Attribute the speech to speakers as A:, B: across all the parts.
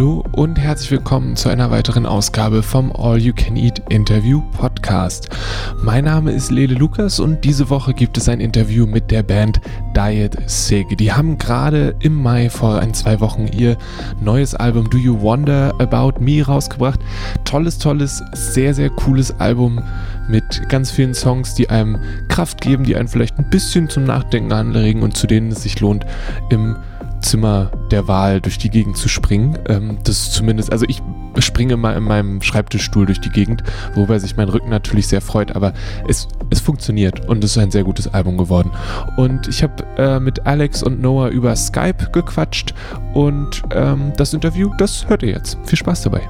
A: Hallo und herzlich willkommen zu einer weiteren Ausgabe vom All You Can Eat Interview Podcast. Mein Name ist Lele Lukas und diese Woche gibt es ein Interview mit der Band Diet Sig. Die haben gerade im Mai vor ein, zwei Wochen ihr neues Album Do You Wonder About Me rausgebracht. Tolles, tolles, sehr, sehr cooles Album mit ganz vielen Songs, die einem Kraft geben, die einen vielleicht ein bisschen zum Nachdenken anregen und zu denen es sich lohnt, im Zimmer der Wahl durch die Gegend zu springen. Ähm, das zumindest, also ich springe mal in meinem Schreibtischstuhl durch die Gegend, wobei sich mein Rücken natürlich sehr freut, aber es, es funktioniert und es ist ein sehr gutes Album geworden. Und ich habe äh, mit Alex und Noah über Skype gequatscht und ähm, das Interview, das hört ihr jetzt. Viel Spaß dabei.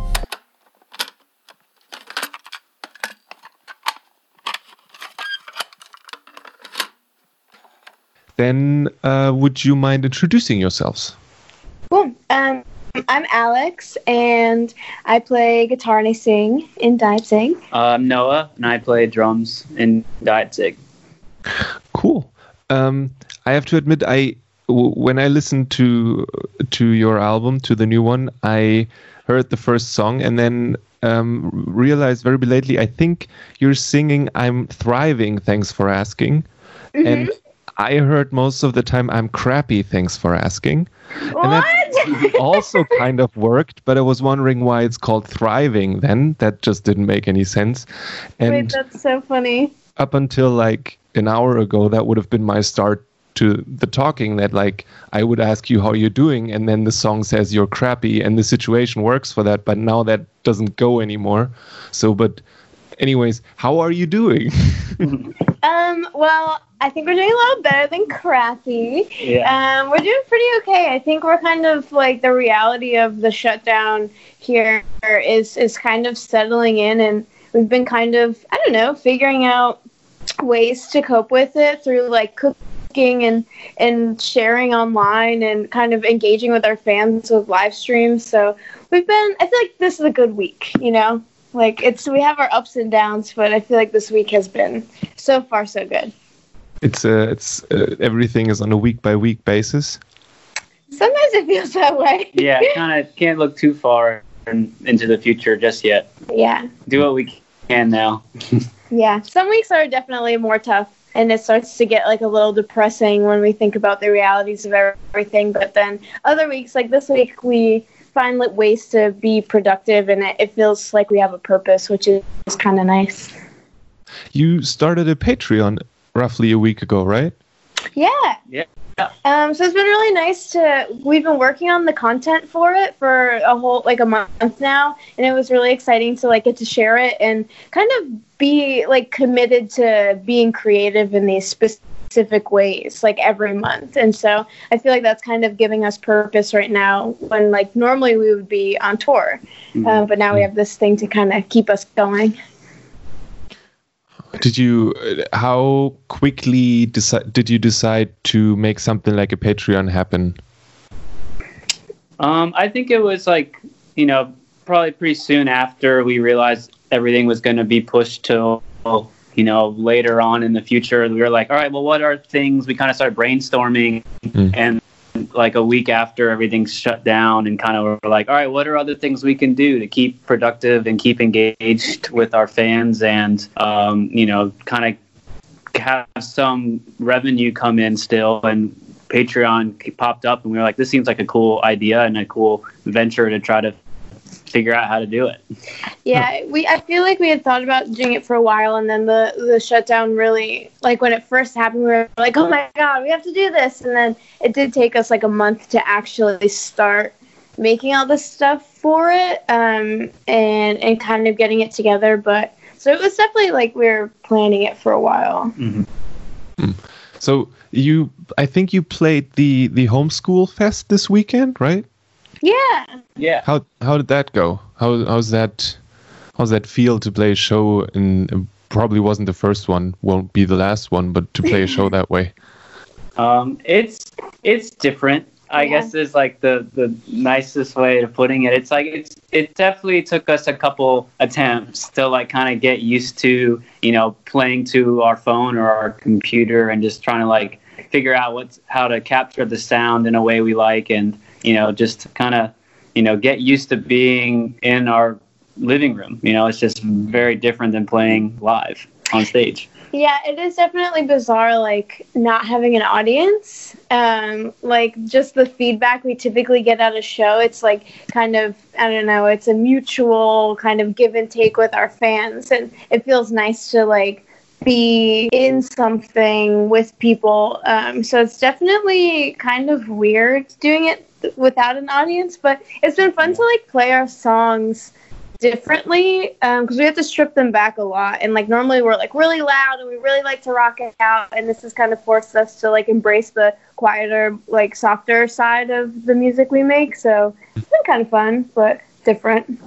A: Then uh, would you mind introducing yourselves?
B: Cool. Um, I'm Alex, and I play guitar and I sing in Diet Cig.
C: Uh, I'm Noah, and I play drums in Diet Cig.
A: Cool. Um, I have to admit, I when I listened to to your album, to the new one, I heard the first song and then um, realized very lately. I think you're singing "I'm thriving." Thanks for asking.
B: Mm-hmm.
A: And I heard most of the time I'm crappy. Thanks for asking.
B: What?
A: And that also kind of worked, but I was wondering why it's called thriving then. That just didn't make any sense. And
B: Wait, that's so funny.
A: up until like an hour ago, that would have been my start to the talking that like I would ask you how you're doing and then the song says you're crappy and the situation works for that, but now that doesn't go anymore. So but anyways, how are you doing?
B: Um, well, I think we're doing a little better than crappy.
C: Yeah.
B: Um, we're doing pretty okay. I think we're kind of like the reality of the shutdown here is is kind of settling in, and we've been kind of I don't know figuring out ways to cope with it through like cooking and and sharing online and kind of engaging with our fans with live streams. So we've been. I feel like this is a good week. You know, like it's we have our ups and downs, but I feel like this week has been so far so good.
A: it's uh, it's uh, everything is on a week by week basis.
B: Sometimes it feels that way.
C: Yeah, kind of can't look too far in, into the future just yet.
B: yeah.
C: Do what we can now.
B: Yeah. Some weeks are definitely more tough and it starts to get like a little depressing when we think about the realities of everything. But then other weeks, like this week, we find like, ways to be productive and it, it feels like we have a purpose, which is, is kind of nice.
A: You started a Patreon roughly a week ago, right?
B: Yeah.
C: Yeah.
B: Um, so it's been really nice to. We've been working on the content for it for a whole like a month now, and it was really exciting to like get to share it and kind of be like committed to being creative in these specific ways, like every month. And so I feel like that's kind of giving us purpose right now when like normally we would be on tour, uh, but now we have this thing to kind of keep us going.
A: Did you? uh, How quickly deci- did you decide to make something like a Patreon happen?
C: Um, I think it was like, you know, probably pretty soon after we realized everything was going to be pushed to, you know, later on in the future. We were like, all right, well, what are things? We kind of started brainstorming,
A: Mm.
C: and like a week after everything's shut down, and kind of were like, all right, what are other things we can do to keep productive and keep engaged with our fans, and um, you know, kind of have some revenue come in still and Patreon popped up and we were like, this seems like a cool idea and a cool venture to try to figure out how to do it.
B: Yeah, we I feel like we had thought about doing it for a while and then the the shutdown really like when it first happened we were like, "Oh my god, we have to do this." And then it did take us like a month to actually start making all this stuff for it um and and kind of getting it together, but so it was definitely like we were planning it for a while.
A: So you, I think you played the the homeschool fest this weekend, right?
B: Yeah.
C: Yeah.
A: How how did that go? How how's that? How's that feel to play a show in? Probably wasn't the first one, won't be the last one, but to play a show that way.
C: Um, it's it's different. I
B: Yeah.
C: guess is like the the nicest way of putting it. It's like it's it definitely took us a couple attempts to like kind of get used to you know playing to our phone or our computer and just trying to like figure out what's how to capture the sound in a way we like and you know just to kind of you know get used to being in our living room. You know, it's just very different than playing live on stage.
B: Yeah, it is definitely bizarre, like not having an audience. Um, like just the feedback we typically get at a show, it's like kind of I don't know, it's a mutual kind of give and take with our fans, and it feels nice to like be in something with people. Um, so it's definitely kind of weird doing it without an audience, but it's been fun to like play our songs differently because um, we have to strip them back a lot and like normally we're like really loud and we really like to rock it out and this has kind of forced us to like embrace the quieter like softer side of the music we make so it's been kind of fun but different.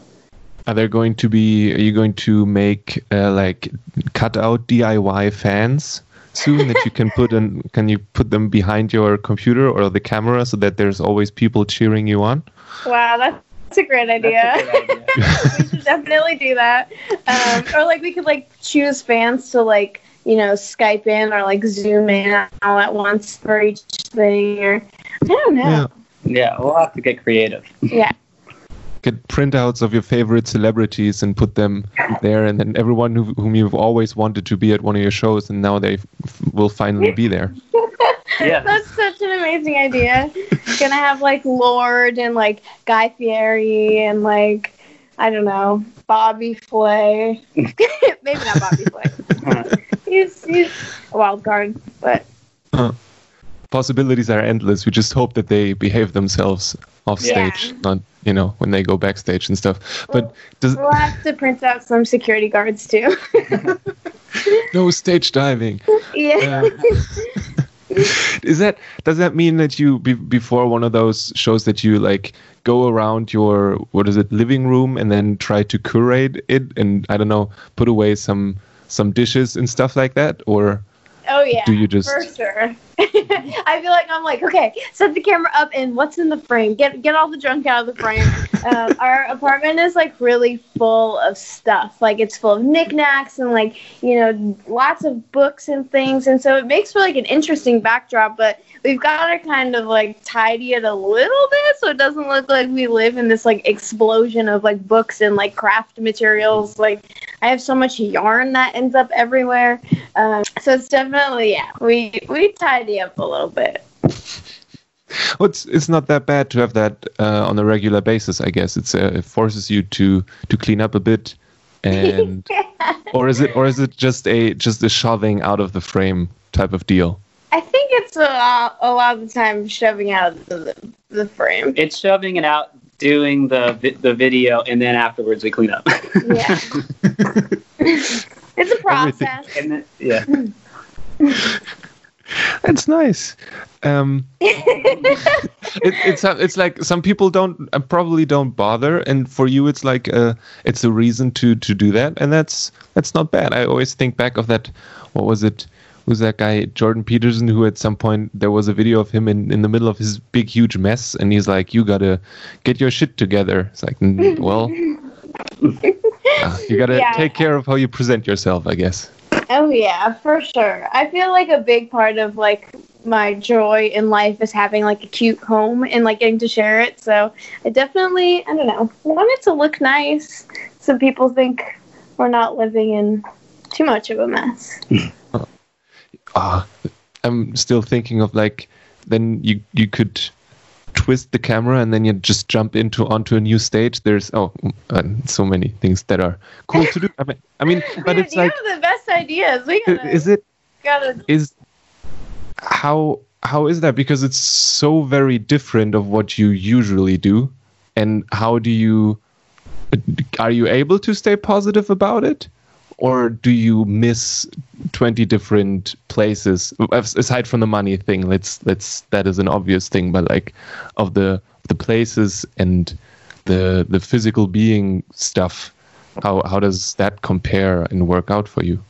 A: Are there going to be are you going to make uh, like cut out diy fans soon that you can put in can you put them behind your computer or the camera so that there's always people cheering you on
B: wow that's that's a great idea. A idea. we should definitely do that. Um, or like we could like choose fans to like you know Skype in or like Zoom in all at once for each thing. Or I don't know.
C: Yeah, yeah we'll have to get creative.
B: Yeah.
A: Get printouts of your favorite celebrities and put them there, and then everyone who, whom you've always wanted to be at one of your shows, and now they will finally be there.
C: yeah.
B: That's such an amazing idea. Gonna have like Lorde and like Guy Fieri and like I don't know Bobby Flay. Maybe not Bobby Flay. he's he's a wild card, but.
A: Uh, possibilities are endless. We just hope that they behave themselves off stage, yeah. not you know when they go backstage and stuff. But
B: we'll,
A: does
B: we'll have to print out some security guards too.
A: no stage diving.
B: Yeah.
A: Uh, is that does that mean that you be, before one of those shows that you like go around your what is it living room and then try to curate it and I don't know put away some some dishes and stuff like that or
B: Oh yeah.
A: Do you just
B: for sure? I feel like I'm like, okay, set the camera up and what's in the frame? Get get all the junk out of the frame. um, our apartment is like really full of stuff. Like it's full of knickknacks and like you know lots of books and things, and so it makes for like an interesting backdrop. But we've got to kind of like tidy it a little bit so it doesn't look like we live in this like explosion of like books and like craft materials. Like I have so much yarn that ends up everywhere. Um, so it's definitely yeah, we we tidy up a little bit.
A: Well, it's it's not that bad to have that uh, on a regular basis. I guess it's uh, it forces you to to clean up a bit, and or is it or is it just a just a shoving out of the frame type of deal?
B: I think it's a lot, a lot of the time shoving out of the, the frame.
C: It's shoving it out, doing the the video, and then afterwards we clean up.
B: yeah, it's a process.
C: Then, yeah.
A: That's nice. Um, it, it's it's like some people don't uh, probably don't bother, and for you, it's like a, it's a reason to to do that, and that's that's not bad. I always think back of that. What was it? Who's that guy Jordan Peterson who at some point there was a video of him in, in the middle of his big huge mess and he's like you gotta get your shit together. It's like well uh, you gotta yeah. take care of how you present yourself I guess.
B: Oh yeah for sure. I feel like a big part of like my joy in life is having like a cute home and like getting to share it. So I definitely I don't know want it to look nice. So people think we're not living in too much of a mess
A: ah, I'm still thinking of like then you you could twist the camera and then you just jump into onto a new stage. There's oh uh, so many things that are cool to do. I mean, I mean, but
B: Dude,
A: it's like have
B: the best ideas. We gotta,
A: is it
B: gotta
A: is how how is that because it's so very different of what you usually do and how do you are you able to stay positive about it or do you miss 20 different places aside from the money thing? Let's let's that is an obvious thing but like of the the places and the the physical being stuff how how does that compare and work out for you?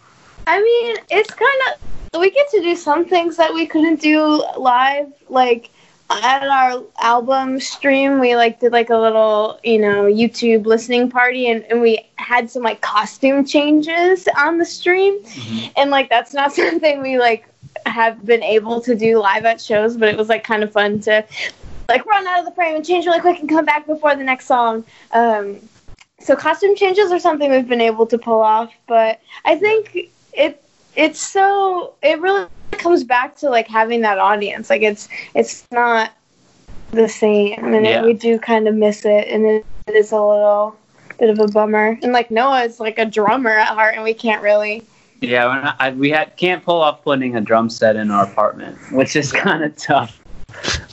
B: I mean it's kind of we get to do some things that we couldn't do live like at our album stream we like did like a little you know youtube listening party and, and we had some like costume changes on the stream mm-hmm. and like that's not something we like have been able to do live at shows but it was like kind of fun to like run out of the frame and change really quick and come back before the next song. Um, so costume changes are something we've been able to pull off, but I think it it's so it really comes back to like having that audience. Like it's it's not the same, and
C: Yeah.
B: it, we do kind of miss it, and it, it is a little bit of a bummer. And like Noah is like a drummer at heart, and we can't really.
C: Yeah, I, we had can't pull off putting a drum set in our apartment, which is kind of tough.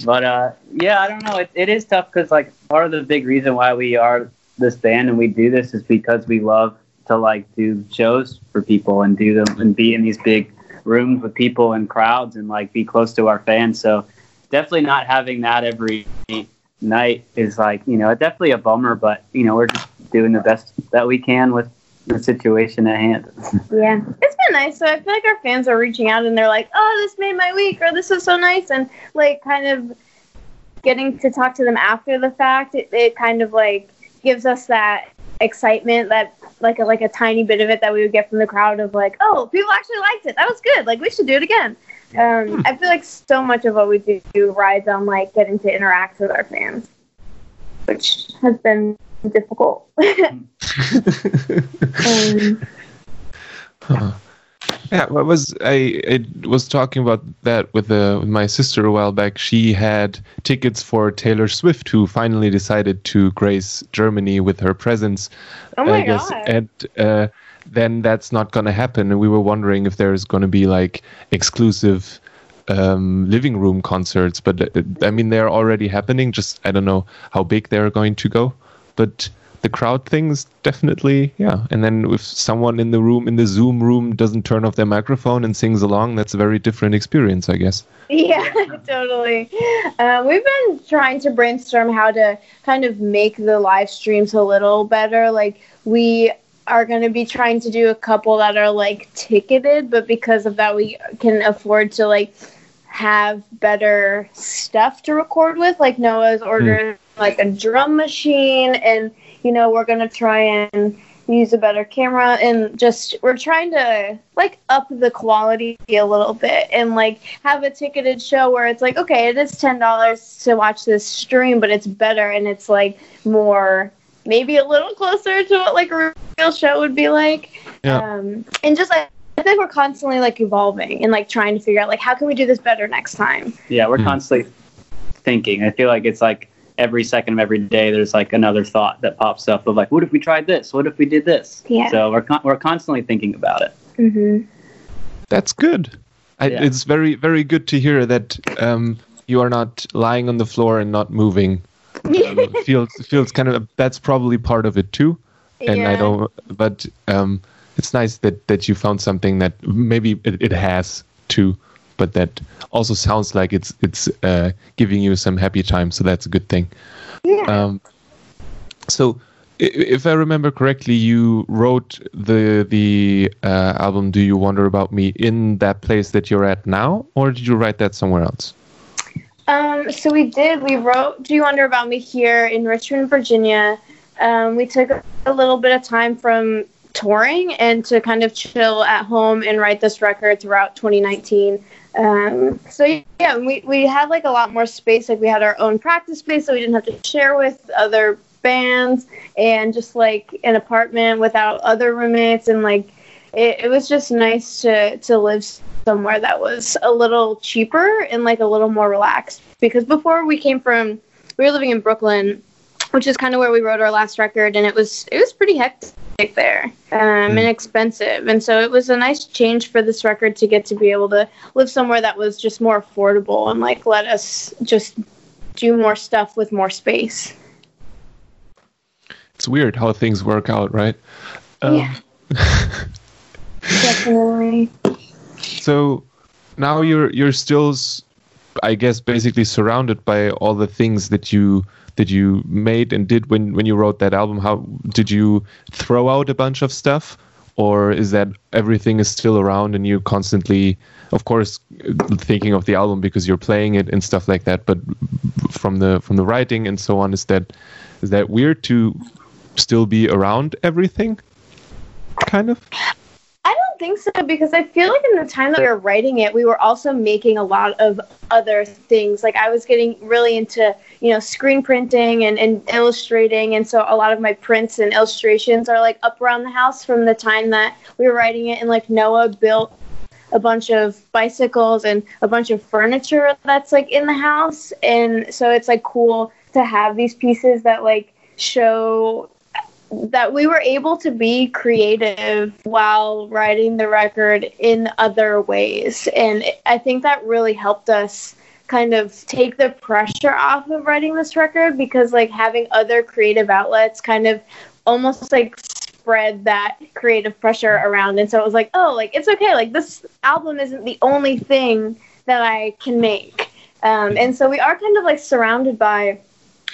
C: But uh, yeah, I don't know. It, it is tough because like part of the big reason why we are this band and we do this is because we love to like do shows for people and do them and be in these big rooms with people and crowds and like be close to our fans. So definitely not having that every night is like you know definitely a bummer. But you know we're just doing the best that we can with the situation at hand.
B: Yeah, it's been nice. So I feel like our fans are reaching out, and they're like, "Oh, this made my week," or "This is so nice," and like kind of getting to talk to them after the fact. It, it kind of like gives us that excitement that like a, like a tiny bit of it that we would get from the crowd of like, "Oh, people actually liked it. That was good. Like we should do it again." Um, I feel like so much of what we do rides on like getting to interact with our fans, which has been difficult. um,
A: Huh. Yeah, I was I, I was talking about that with the with my sister a while back. She had tickets for Taylor Swift, who finally decided to grace Germany with her presence.
B: oh my
A: I guess,
B: god!
A: and uh, then that's not going to happen. And we were wondering if there's going to be like exclusive um, living room concerts, but uh, I mean they're already happening. Just I don't know how big they're going to go, but the crowd things definitely yeah. And then if someone in the room in the Zoom room doesn't turn off their microphone and sings along, that's a very different experience, I guess.
B: Yeah, totally. Uh, we've been trying to brainstorm how to kind of make the live streams a little better. Like, we are going to be trying to do a couple that are like ticketed, but because of that, we can afford to like have better stuff to record with. Like, Noah's ordered like a drum machine, and you know, we're going to try and use a better camera and just we're trying to like up the quality a little bit and like have a ticketed show where it's like okay it is ten dollars to watch this stream but it's better and it's like more maybe a little closer to what like a real show would be like
A: Yeah.
B: um and just like I think we're constantly like evolving and like trying to figure out like how can we do this better next time.
C: Yeah, we're
A: Hmm.
C: constantly thinking. I feel like it's like every second of every day there's like another thought that pops up of like, what if we tried this? What if we did this?
B: Yeah.
C: So we're con- we're constantly thinking about it.
B: Mm-hmm.
A: That's good. I,
C: Yeah.
A: It's very, very good to hear that um, you are not lying on the floor and not moving. Um, feels feels kind of that's probably part of it too. And I don't, but um, it's nice that that you found something that maybe it, it has too, but that also sounds like it's it's uh, giving you some happy time. So that's a good thing.
B: Yeah.
A: Um, so, if I remember correctly, you wrote the the uh, album "Do You Wonder About Me" in that place that you're at now, or did you write that somewhere else?
B: Um, so we did. We wrote "Do You Wonder About Me" here in Richmond, Virginia. Um, we took a little bit of time from touring and to kind of chill at home and write this record throughout 2019. Um, so yeah, we we had like a lot more space. Like we had our own practice space, so we didn't have to share with other bands, and just like an apartment without other roommates, and like it, it was just nice to to live somewhere that was a little cheaper and like a little more relaxed because before we came from we were living in Brooklyn which is kind of where we wrote our last record and it was it was pretty hectic there. Um, and expensive and so it was a nice change for this record to get to be able to live somewhere that was just more affordable and like let us just do more stuff with more space.
A: It's weird how things work out, right? Um,
B: yeah. Definitely.
A: So now you're you're still, I guess, basically surrounded by all the things that you that you made and did when when you wrote that album. How did you throw out a bunch of stuff, or is that everything is still around and you constantly, of course, thinking of the album because you're playing it and stuff like that. But from the from the writing and so on, is that is that weird to still be around everything? Kind of.
B: Think so because I feel like in the time that we were writing it, we were also making a lot of other things. Like I was getting really into, you know, screen printing and, and illustrating. And so a lot of my prints and illustrations are like up around the house from the time that we were writing it. And like Noah built a bunch of bicycles and a bunch of furniture that's like in the house. And so it's like cool to have these pieces that like show that we were able to be creative while writing the record in other ways. And I think that really helped us kind of take the pressure off of writing this record because like having other creative outlets kind of almost like spread that creative pressure around. And so it was like oh like it's okay. Like this album isn't the only thing that i can make. Um, and so we are kind of like surrounded by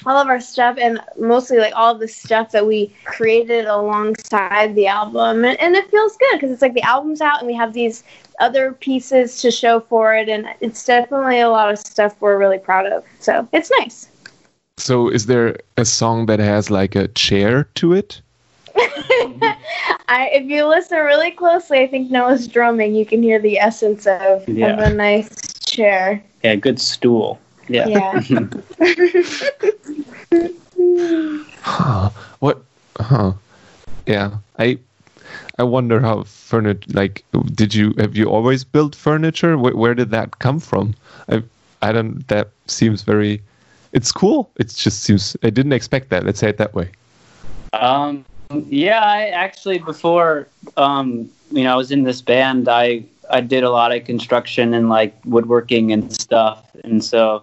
B: all of our stuff and mostly like all of the stuff that we created alongside the album and, and it feels good because it's like the album's out and we have these other pieces to show for it and it's definitely a lot of stuff we're really proud of so it's nice
A: so is there a song that has like a chair to it
B: I, if you listen really closely, I think Noah's drumming. You can hear the essence of,
C: Yeah.
B: of a nice chair.
C: Yeah, good stool. Yeah.
B: Yeah.
A: Huh. What? Huh. Yeah. I I wonder how furniture. Like, did you have you always built furniture? Where, where did that come from? I I don't. That seems very. It's cool. It just seems. I didn't expect that. Let's say it that way.
C: Um, yeah, I actually before um, you know I was in this band, I I did a lot of construction and like woodworking and stuff, and so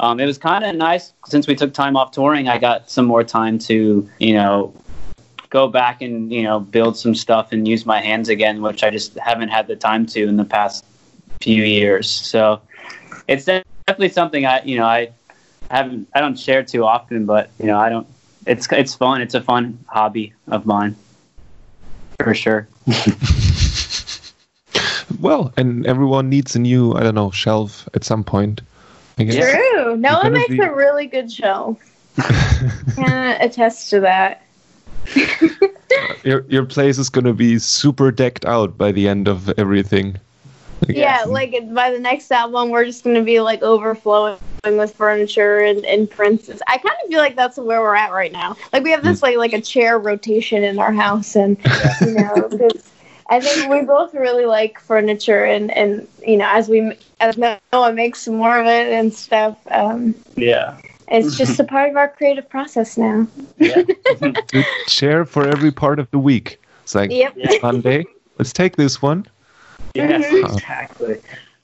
C: um, it was kind of nice since we took time off touring. I got some more time to you know go back and you know build some stuff and use my hands again, which I just haven't had the time to in the past few years. So it's definitely something I you know I haven't I don't share too often, but you know I don't it's it's fun. It's a fun hobby of mine, for sure.
A: Well, and everyone needs a new. I don't know shelf at some point. I guess.
C: Yeah.
B: True. Noah
A: gonna
B: makes
A: be-
B: a really good show. Can attest to that.
A: Uh, your your place is gonna be super decked out by the end of everything.
B: Yeah, like by the next album, we're just going to be like overflowing with furniture and, and prints. I kind of feel like that's where we're at right now. Like we have this hmm. like like a chair rotation in our house, and you know, I think we both really like furniture, and and you know, as we as Noah makes more of it and stuff, um,
C: Yeah.
B: it's just a part of our creative process now.
C: Yeah.
A: Good chair for every part of the week. It's like
B: Yep.
C: Yeah.
A: Sunday. Let's take this one.
C: yes,
B: Mhm.
C: exactly.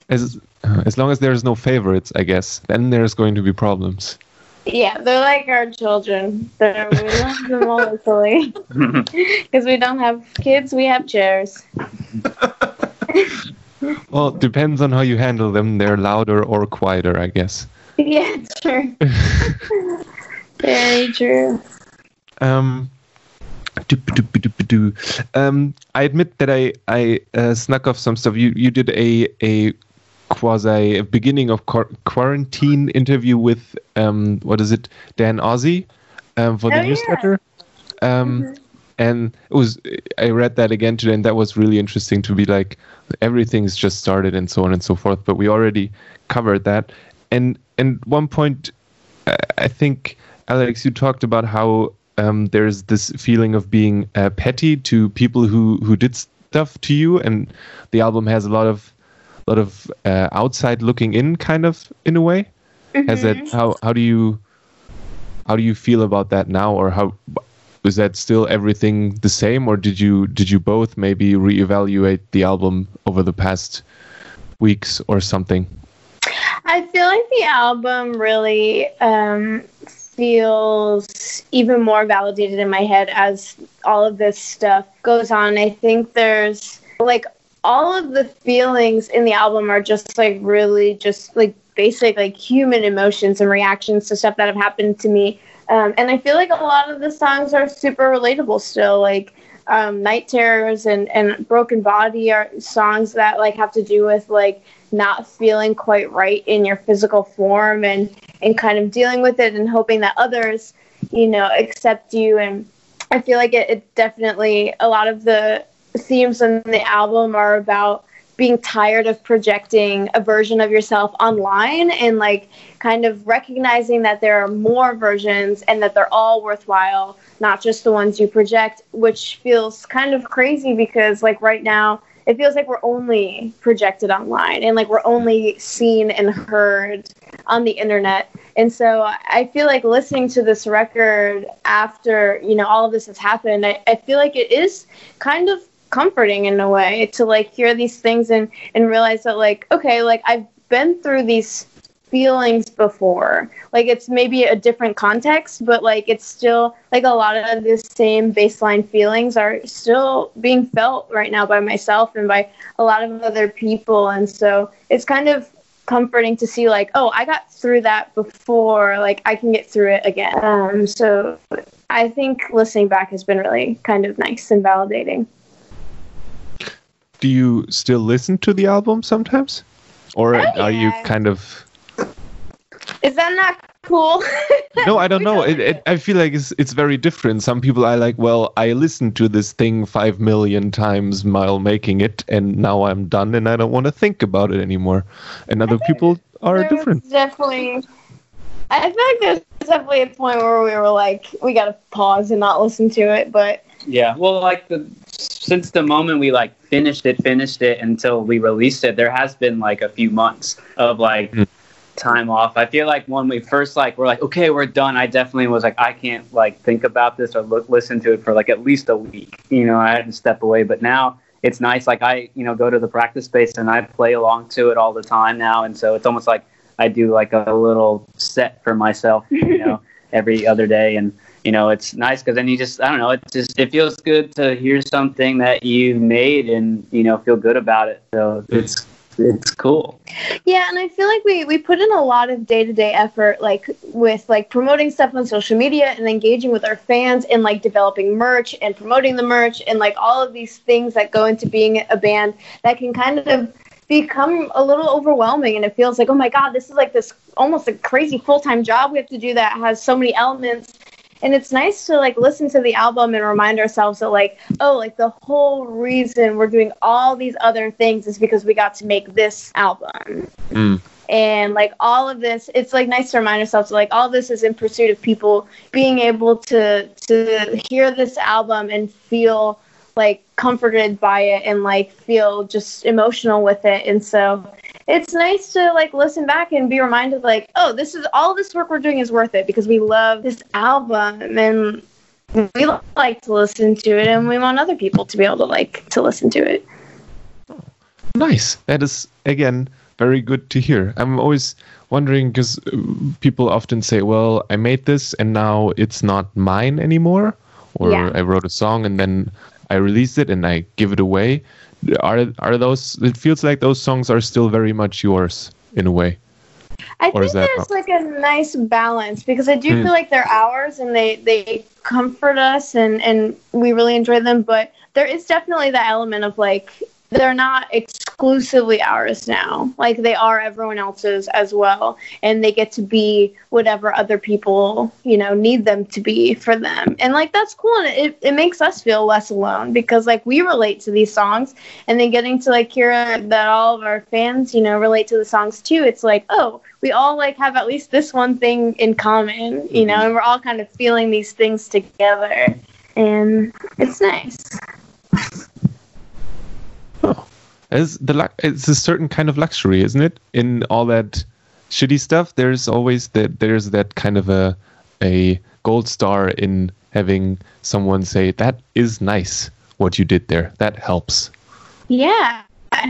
A: As uh, as long as there's no favorites, I guess. Then there's going to be problems.
B: Yeah, they're like our children. They're, we love them all equally. Because we don't have kids, we have chairs.
A: Well, it depends on how you handle them. They're louder or quieter, I guess.
B: Yeah, true. Very true.
A: Um, um, I admit that I I uh, snuck off some stuff. You you did a a quasi a beginning of quar- quarantine interview with um what is it Dan Ozzi um, for the
B: Oh, yeah.
A: newsletter. Um, and it was I read that again today, and that was really interesting to be like everything's just started and so on and so forth. But we already covered that, and and one point, uh, I think Alex, you talked about how um, there's this feeling of being uh, petty to people who who did stuff to you, and the album has a lot of lot of uh, outside looking in kind of in a way. Has that how how do you how do you feel about that now, or how is that still everything the same, or did you did you both maybe reevaluate the album over the past weeks or something?
B: I feel like the album really um, feels even more validated in my head as all of this stuff goes on. I think there's like all of the feelings in the album are just like really just like basic like human emotions and reactions to stuff that have happened to me. Um, and I feel like a lot of the songs are super relatable still. Like um, Night Terrors and, and Broken Body are songs that like have to do with like not feeling quite right in your physical form and and kind of dealing with it and hoping that others you know accept you and i feel like it, it definitely a lot of the themes in the album are about being tired of projecting a version of yourself online and like kind of recognizing that there are more versions and that they're all worthwhile, not just the ones you project, which feels kind of crazy because like right now it feels like we're only projected online and like we're only seen and heard on the internet. And so I feel like listening to this record after, you know, all of this has happened, I, I feel like it is kind of comforting in a way to like hear these things and and realize that like okay like i've been through these feelings before. Like it's maybe a different context, but like it's still like a lot of the same baseline feelings are still being felt right now by myself and by a lot of other people. And so it's kind of comforting to see like, oh, I got through that before, like I can get through it again. Um, so I think listening back has been really kind of nice and validating.
A: Do you still listen to the album sometimes? Or
B: Oh,
A: are you kind of
B: Is that not cool?
A: no i don't know it, it, i feel like it's it's very different some people are like well i listened to this thing five million times while making it and now i'm done and i don't want to think about it anymore and other people are different
B: Definitely. I feel like there's definitely a point where we were like, we gotta pause and not listen to it. But
C: Yeah, well, like the since the moment we like finished it, finished it until we released it, there has been like a few months of like
A: Mm.
C: time off. I feel like when we first like we're like, okay, we're done. I definitely was like, I can't like think about this or look listen to it for like at least a week. You know, I had to step away. But now it's nice. Like I, you know, go to the practice space and I play along to it all the time now, and so it's almost like I do like a little set for myself. You know, every other day and you know it's nice because then you just i don't know it just it feels good to hear something that you made and you know feel good about it. So it's it's cool.
B: Yeah, and I feel like we we put in a lot of day to day effort, like with like promoting stuff on social media and engaging with our fans and like developing merch and promoting the merch and like all of these things that go into being a band that can kind of become a little overwhelming and it feels like oh my god this is like this almost a crazy full-time job we have to do that has so many elements and it's nice to like listen to the album and remind ourselves that like oh like the whole reason we're doing all these other things is because we got to make this album
A: Mm.
B: and like all of this it's like nice to remind ourselves that, like all this is in pursuit of people being able to to hear this album and feel like comforted by it and like feel just emotional with it and so it's nice to like listen back and be reminded like oh this is all this work we're doing is worth it because we love this album and we like to listen to it and we want other people to be able to like to listen to it
A: Nice. That is again very good to hear. I'm always wondering because uh, people often say, "Well, I made this and now it's not mine anymore," or
B: Yeah.
A: "I wrote a song and then I released it and I give it away." Are are those? It feels like those songs are still very much yours in a way.
B: I
A: Or
B: think there's like a nice balance because I do
A: Hmm.
B: feel like they're ours and they they comfort us and and we really enjoy them. But there is definitely the element of like they're not exclusively ours now. Like they are everyone else's as well, and they get to be whatever other people you know need them to be for them. And like that's cool, and it it makes us feel less alone because like we relate to these songs, and then getting to like hear that all of our fans you know relate to the songs too. It's like oh we all like have at least this one thing in common, you know, mm-hmm. and we're all kind of feeling these things together, and it's nice.
A: Oh, it's the lu- it's a certain kind of luxury, isn't it? In all that shitty stuff, there's always that there's that kind of a a gold star in having someone say that is nice what you did there. That helps.
B: Yeah.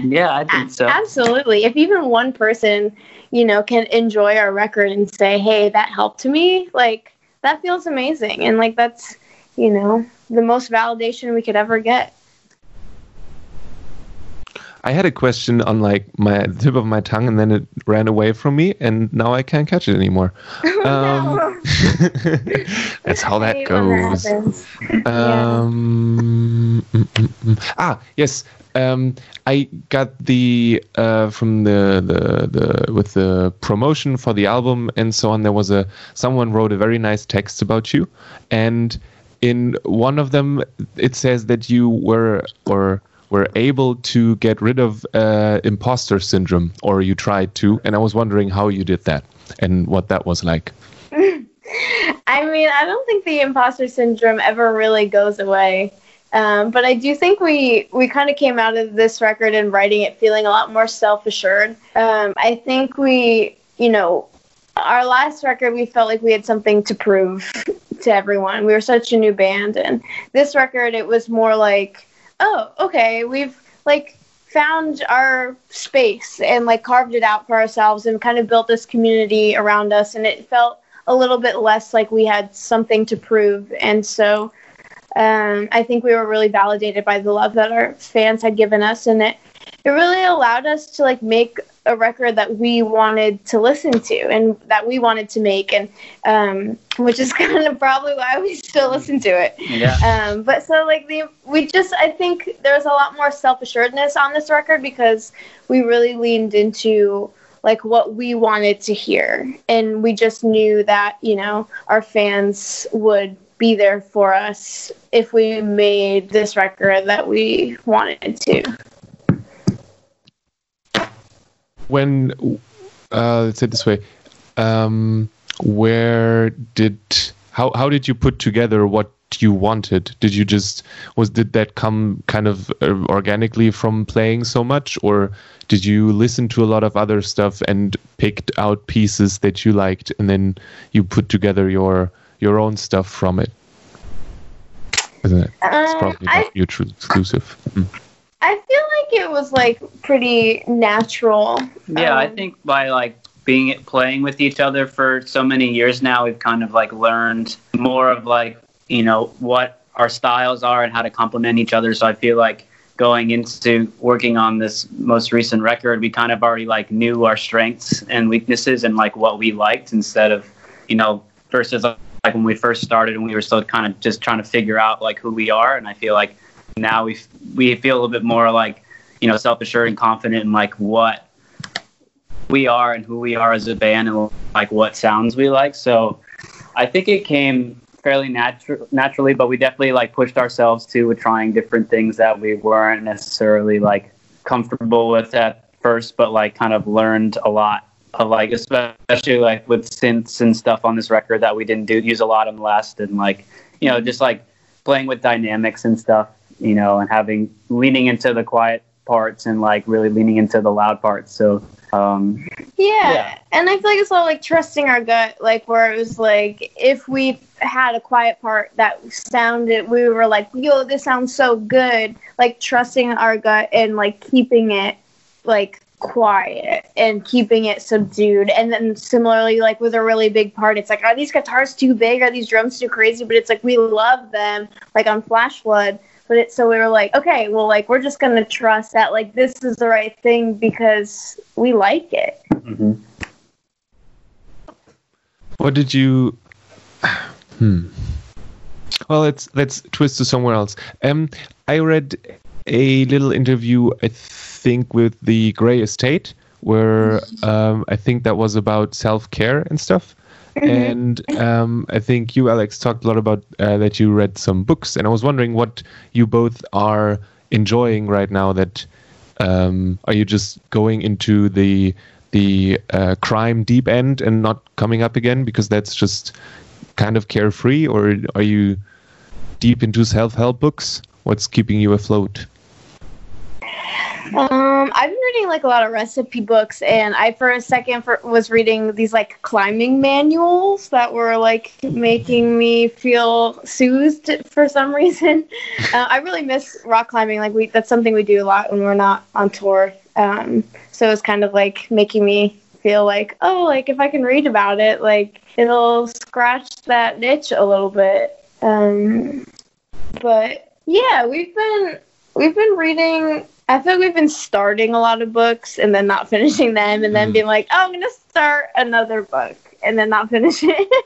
C: yeah i think so
B: Absolutely. If even one person, you know, can enjoy our record and say, "Hey, that helped to me," like that feels amazing, and like that's, you know, the most validation we could ever get.
A: I had a question on like my tip of my tongue, and then it ran away from me, and now I can't catch it anymore. Um, That's how that
B: that
A: goes.
B: happens.
A: Um, mm, mm, mm. Ah, yes. Um, I got the uh, from the, the the with the promotion for the album and so on. There was a someone wrote a very nice text about you, and in one of them it says that you were or were able to get rid of uh, imposter syndrome, or you tried to, and I was wondering how you did that and what that was like.
B: I mean, I don't think the imposter syndrome ever really goes away. Um, but I do think we we kind of came out of this record and writing it feeling a lot more self assured. Um, I think we, you know, our last record we felt like we had something to prove to everyone. We were such a new band, and this record it was more like, oh, okay, we've like found our space and like carved it out for ourselves and kind of built this community around us, and it felt a little bit less like we had something to prove, and so um, I think we were really validated by the love that our fans had given us, and it it really allowed us to like make a record that we wanted to listen to and that we wanted to make, and um, which is kind of probably why we still listen to it.
C: Yeah.
B: Um, but so like the we just I think there's a lot more self assuredness on this record because we really leaned into like what we wanted to hear, and we just knew that you know our fans would be there for us if we made this record that we wanted to.
A: When, uh, let's say it this way, um, where did how how did you put together what you wanted? Did you just was did that come kind of uh, organically from playing so much, or did you listen to a lot of other stuff and picked out pieces that you liked, and then you put together your your own stuff from it? Isn't it? it's
B: Um,
A: probably
B: I-
A: not mutually exclusive. Mm.
B: I feel like it was like pretty natural.
C: Yeah, I
B: Um,
C: think by like being playing with each other for so many years now, we've kind of like learned more of like you know what our styles are and how to complement each other. So I feel like going into working on this most recent record, we kind of already like knew our strengths and weaknesses and like what we liked instead of you know versus like when we first started and we were still kind of just trying to figure out like who we are. And I feel like now we we feel a little bit more like you know self assured and confident in like what we are and who we are as a band and like what sounds we like. So I think it came fairly natu- naturally, but we definitely like pushed ourselves to with trying different things that we weren't necessarily like comfortable with at first, but like kind of learned a lot. Of, like especially like with synths and stuff on this record that we didn't do use a lot the last and like you know just like playing with dynamics and stuff you know and having leaning into the quiet parts and like really leaning into the loud parts so um,
B: Yeah.
C: Yeah.
B: And I feel like it's all like trusting our gut, like where it was like if we had a quiet part that sounded, we were like, yo, this sounds so good. Like trusting our gut and like keeping it like quiet and keeping it subdued. And then similarly, like with a really big part, it's like, are these guitars too big? Are these drums too crazy? But it's like we love them, like on Flash Flood. But it's so we were like, okay, well, like we're just gonna trust that like this is the right thing because we like it.
C: mhm.
A: What did you? Hmm. Well, let's let's twist to somewhere else. Um, I read a little interview, I think, with the Gray Estate, where um, I think that was about self care and stuff. And um, I think you, Alex, talked a lot about uh, that you read some books, and I was wondering what you both are enjoying right now. That um, are you just going into the the uh, crime deep end and not coming up again because that's just kind of carefree, or are you deep into self help books? What's keeping you afloat?
B: Um, I've been reading like a lot of recipe books, and I for a second for, was reading these like climbing manuals that were like making me feel soothed for some reason. Uh, I really miss rock climbing. Like we, that's something we do a lot when we're not on tour. Um, so it's kind of like making me feel like, oh, like if I can read about it, like it'll scratch that niche a little bit. Um, but yeah, we've been we've been reading. I feel like we've been starting a lot of books and then not finishing them, and then
A: Mhm.
B: being like, oh, I'm gonna start another book and then not finish it.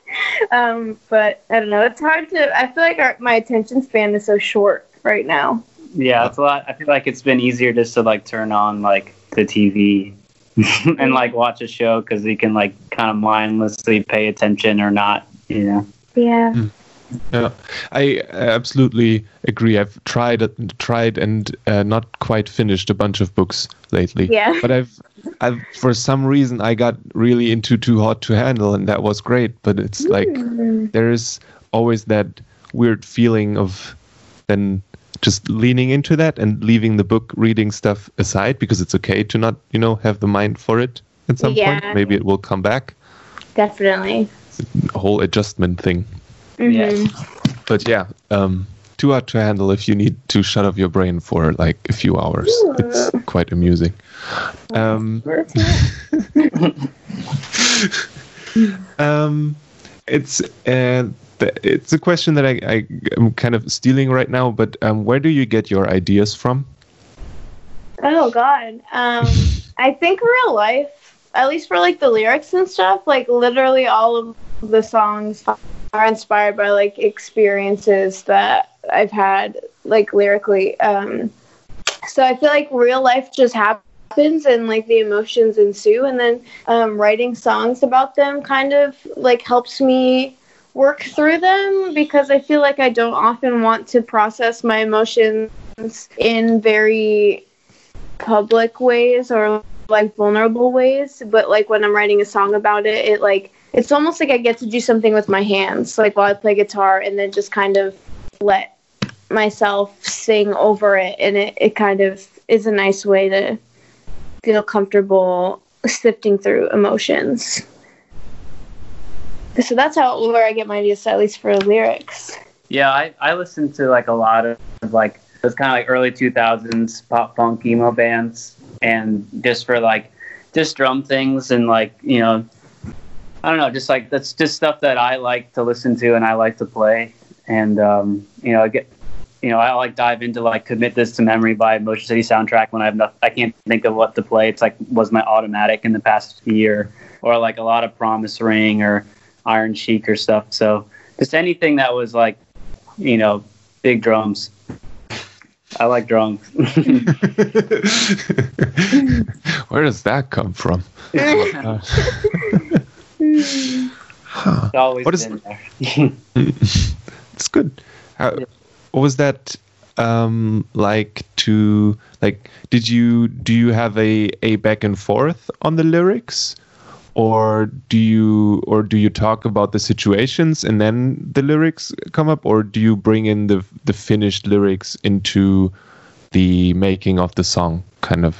B: um, but I don't know. It's hard to. I feel like our, my attention span is so short right now.
C: yeah it's a lot i feel like it's been easier just to like turn on like the tv and like watch a show because you can like kind of mindlessly pay attention or not you know
B: Yeah.
A: Mm. Yeah, I absolutely agree. I've tried tried and uh, not quite finished a bunch of books lately.
B: Yeah.
A: But I've, I've for some reason I got really into Too Hot to Handle, and that was great. But it's like there is always that weird feeling of then just leaning into that and leaving the book reading stuff aside because it's okay to not you know have the mind for it at some
B: Yeah.
A: point. Maybe it will come back.
B: Definitely.
A: A whole adjustment thing.
C: Yeah.
B: Mhm.
A: but yeah, um, too hard to handle if you need to shut off your brain for like a few hours. It's quite amusing. Um, um, it's uh, it's a question that I, I am kind of stealing right now. But um, where do you get your ideas from?
B: Oh God. Um, I think real life, at least for like the lyrics and stuff, like literally all of the songs are inspired by like experiences that I've had, like lyrically. Um, so I feel like real life just happens and like the emotions ensue, and then um, writing songs about them kind of like helps me work through them because I feel like I don't often want to process my emotions in very public ways or like vulnerable ways but like when i'm writing a song about it it like it's almost like i get to do something with my hands like while i play guitar and then just kind of let myself sing over it and it, it kind of is a nice way to feel comfortable sifting through emotions. So that's how where i get my ideas at least for lyrics.
C: Yeah, I, I listened to like a lot of like those kind of like early 2000s pop punk emo bands and just for like just drum things and like you know I don't know just like that's just stuff that I like to listen to and I like to play. And um, you know I get you know I like dive into like commit this to memory by Motion City soundtrack when I have nothing I can't think of what to play. It's like was my automatic in the past year or like a lot of Promise Ring or Iron Chic or stuff. So just anything that was like you know big drums. I like drums.
A: Where does that come from? Uh, huh.
C: It's always
A: What is-
C: been there.
A: it's good. How, what was that um, like to like? Did you do you have a a back and forth on the lyrics, or do you or do you talk about the situations and then the lyrics come up, or do you bring in the the finished lyrics into the making of the song? Kind of.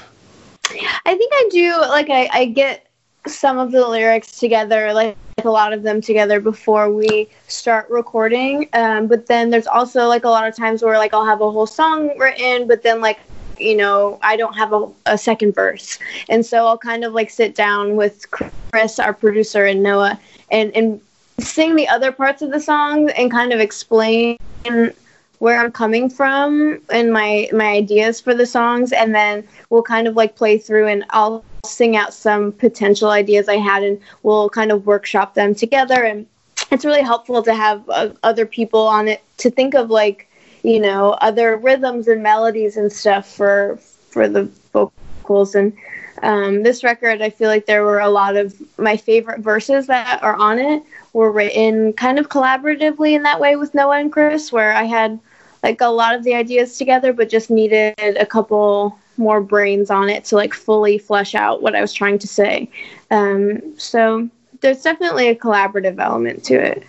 B: I think I do. Like, I, I get some of the lyrics together, like, a lot of them together before we start recording. Um, but then there's also like a lot of times where like I'll have a whole song written, but then like you know I don't have a, a second verse, and so I'll kind of like sit down with Chris, our producer, and Noah, and and sing the other parts of the song and kind of explain where I'm coming from and my my ideas for the songs, and then we'll kind of like play through and I'll sing out some potential ideas I had, and we'll kind of workshop them together. And it's really helpful to have uh, other people on it to think of like you know other rhythms and melodies and stuff for for the vocals and um, this record i feel like there were a lot of my favorite verses that are on it were written kind of collaboratively in that way with noah and chris where i had like a lot of the ideas together but just needed a couple more brains on it to like fully flesh out what i was trying to say um, so there's definitely a collaborative element to it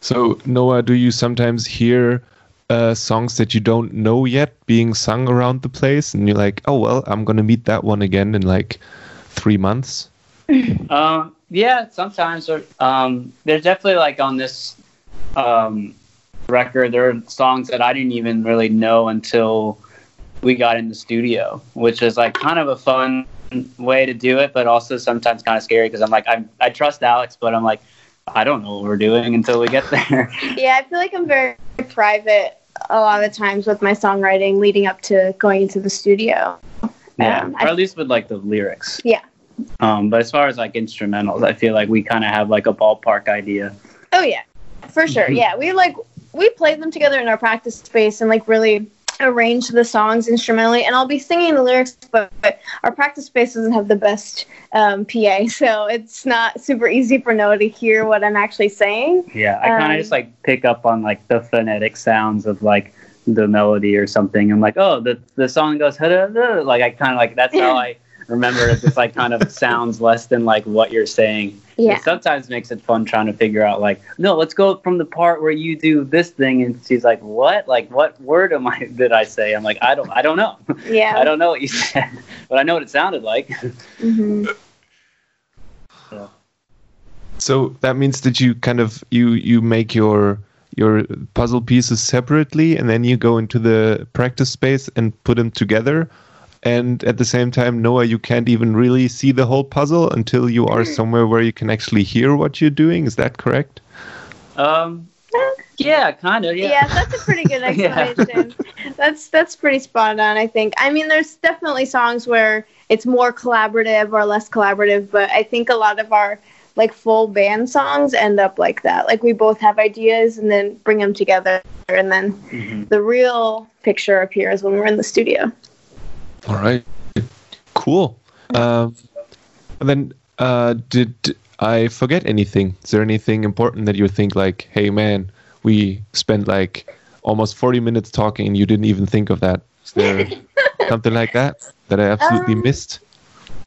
A: So, Noah, do you sometimes hear uh, songs that you don't know yet being sung around the place, and you're like, "Oh well, I'm gonna meet that one again in like three months"?
C: Um, yeah, sometimes. Or, um, there's definitely like on this um, record, there are songs that I didn't even really know until we got in the studio, which is like kind of a fun way to do it, but also sometimes kind of scary because I'm like, I I trust Alex, but I'm like, I don't know what we're doing until we get there.
B: Yeah, I feel like I'm very private a lot of the times with my songwriting leading up to going into the studio.
C: yeah,
B: Um,
C: or
B: I-
C: at least with like the lyrics.
B: Yeah.
C: Um, but as far as like instrumentals, I feel like we kind of have like a ballpark idea.
B: Oh yeah, for sure. Yeah, we like we played them together in our practice space and like really arrange the songs instrumentally, and I'll be singing the lyrics, but, but our practice space doesn't have the best um, PA, so it's not super easy for Noah to hear what I'm actually saying.
C: Yeah, I kind of
B: Um,
C: just like pick up on like the phonetic sounds of like the melody or something. I'm like, oh, the the song goes like I kind of like that's how I remember it. Just like kind of sounds less than like what you're saying.
B: Yeah.
C: It sometimes makes it fun trying to figure out like, no, let's go from the part where you do this thing, and she's like, what? Like what word am I did I say? I'm like, I don't, I don't know.
B: Yeah.
C: I don't know what you said, but I know what it sounded like.
B: hmm
A: So that means that you kind of you you make your your puzzle pieces separately, and then you go into the practice space and put them together. And at the same time, Noah, you can't even really see the whole puzzle until you are somewhere where you can actually hear what you're doing. Is that correct?
C: Um, yeah, kind of.
B: Yeah.
C: Yeah.
B: that's a pretty good
C: Yeah.
B: explanation. That's that's pretty spot on, I think. I mean, there's definitely songs where it's more collaborative or less collaborative, but I think a lot of our like full band songs end up like that. Like we both have ideas and then bring them together, and then
C: Mhm.
B: the real picture appears when we're in the studio.
A: All right. Cool. Um, and then, uh, did I forget anything? Is there anything important that you think like, hey man, we spent like almost 40 minutes talking and you didn't even think of that? Is there something like that that I absolutely
B: Um,
A: missed?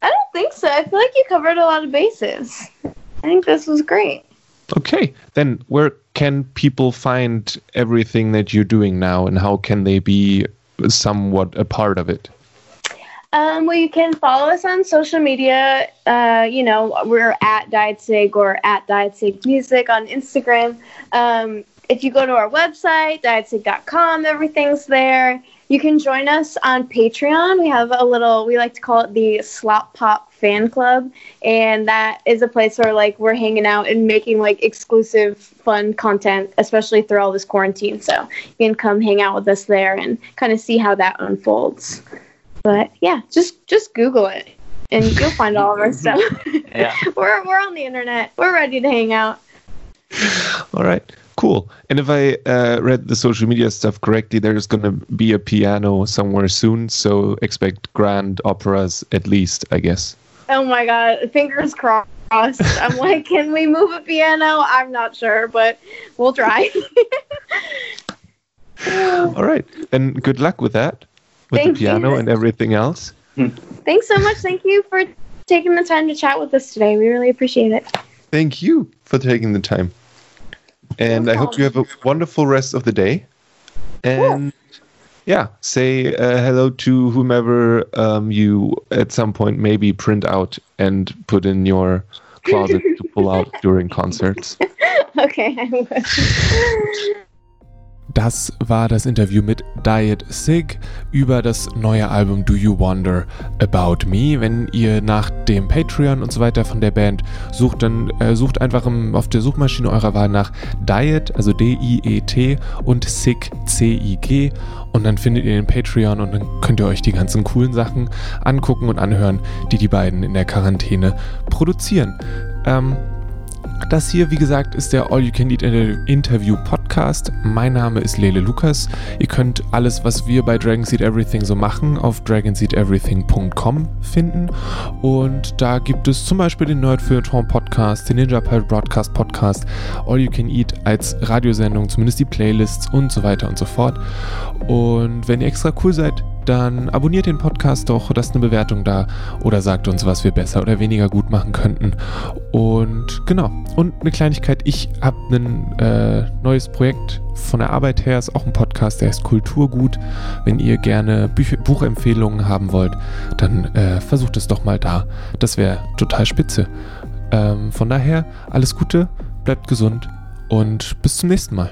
B: I don't think so. I feel like you covered a lot of bases. I think this was great.
A: Okay. Then where can people find everything that you're doing now and how can they be somewhat a part of it?
B: Um, well, you can follow us on social media. Uh, you know, we're at Diet Cig or at Diet Cig Music on Instagram. Um, if you go to our website, dietcig.com, everything's there. You can join us on Patreon. We have a little, we like to call it the Slop Pop Fan Club. And that is a place where, like, we're hanging out and making, like, exclusive, fun content, especially through all this quarantine. So you can come hang out with us there and kind of see how that unfolds. But yeah, just just Google it, and you'll find all of our stuff.
C: Yeah.
B: we're we're on the internet. We're ready to hang out.
A: All right, cool. And if I uh, read the social media stuff correctly, there's going to be a piano somewhere soon. So expect grand operas at least, I guess.
B: Oh my god, fingers crossed. I'm like, can we move a piano? I'm not sure, but we'll try.
A: All right, And good luck with that, with
B: Thank
A: the piano
B: you.
A: and everything else.
B: Thanks so much. Thank you for taking the time to chat with us today. We really appreciate it.
A: Thank you for taking the time. And
B: No
A: I hope you have a wonderful rest of the day. And yeah, say uh, hello to whomever um, you at some point maybe print out and put in your closet to pull out during concerts.
B: Okay, I will.
A: Das war das Interview mit Diet Sig über das neue Album Do You Wonder About Me. Wenn ihr nach dem Patreon und so weiter von der Band sucht, dann äh, sucht einfach im, auf der Suchmaschine eurer Wahl nach Diet, also D-I-E-T und Sig, C-I-G und dann findet ihr den Patreon und dann könnt ihr euch die ganzen coolen Sachen angucken und anhören, die die beiden in der Quarantäne produzieren. Ähm, das hier, wie gesagt, ist der All You Can Eat Interview Podcast. Mein Name ist Lele Lukas. Ihr könnt alles, was wir bei Dragon Seed Everything so machen, auf dragonseedeverything.com finden. Und da gibt es zum Beispiel den Nerd Feuilleton Podcast, den Ninja Pirate Broadcast Podcast, All You Can Eat als Radiosendung, zumindest die Playlists und so weiter und so fort. Und wenn ihr extra cool seid, dann abonniert den Podcast doch, lasst eine Bewertung da oder sagt uns, was wir besser oder weniger gut machen könnten. Und genau, und eine Kleinigkeit, ich habe ein äh, neues Projekt von der Arbeit her, ist auch ein Podcast, der heißt Kulturgut. Wenn ihr gerne Büch Buchempfehlungen haben wollt, dann äh, versucht es doch mal da. Das wäre total spitze. Ähm, von daher, alles Gute, bleibt gesund und bis zum nächsten Mal.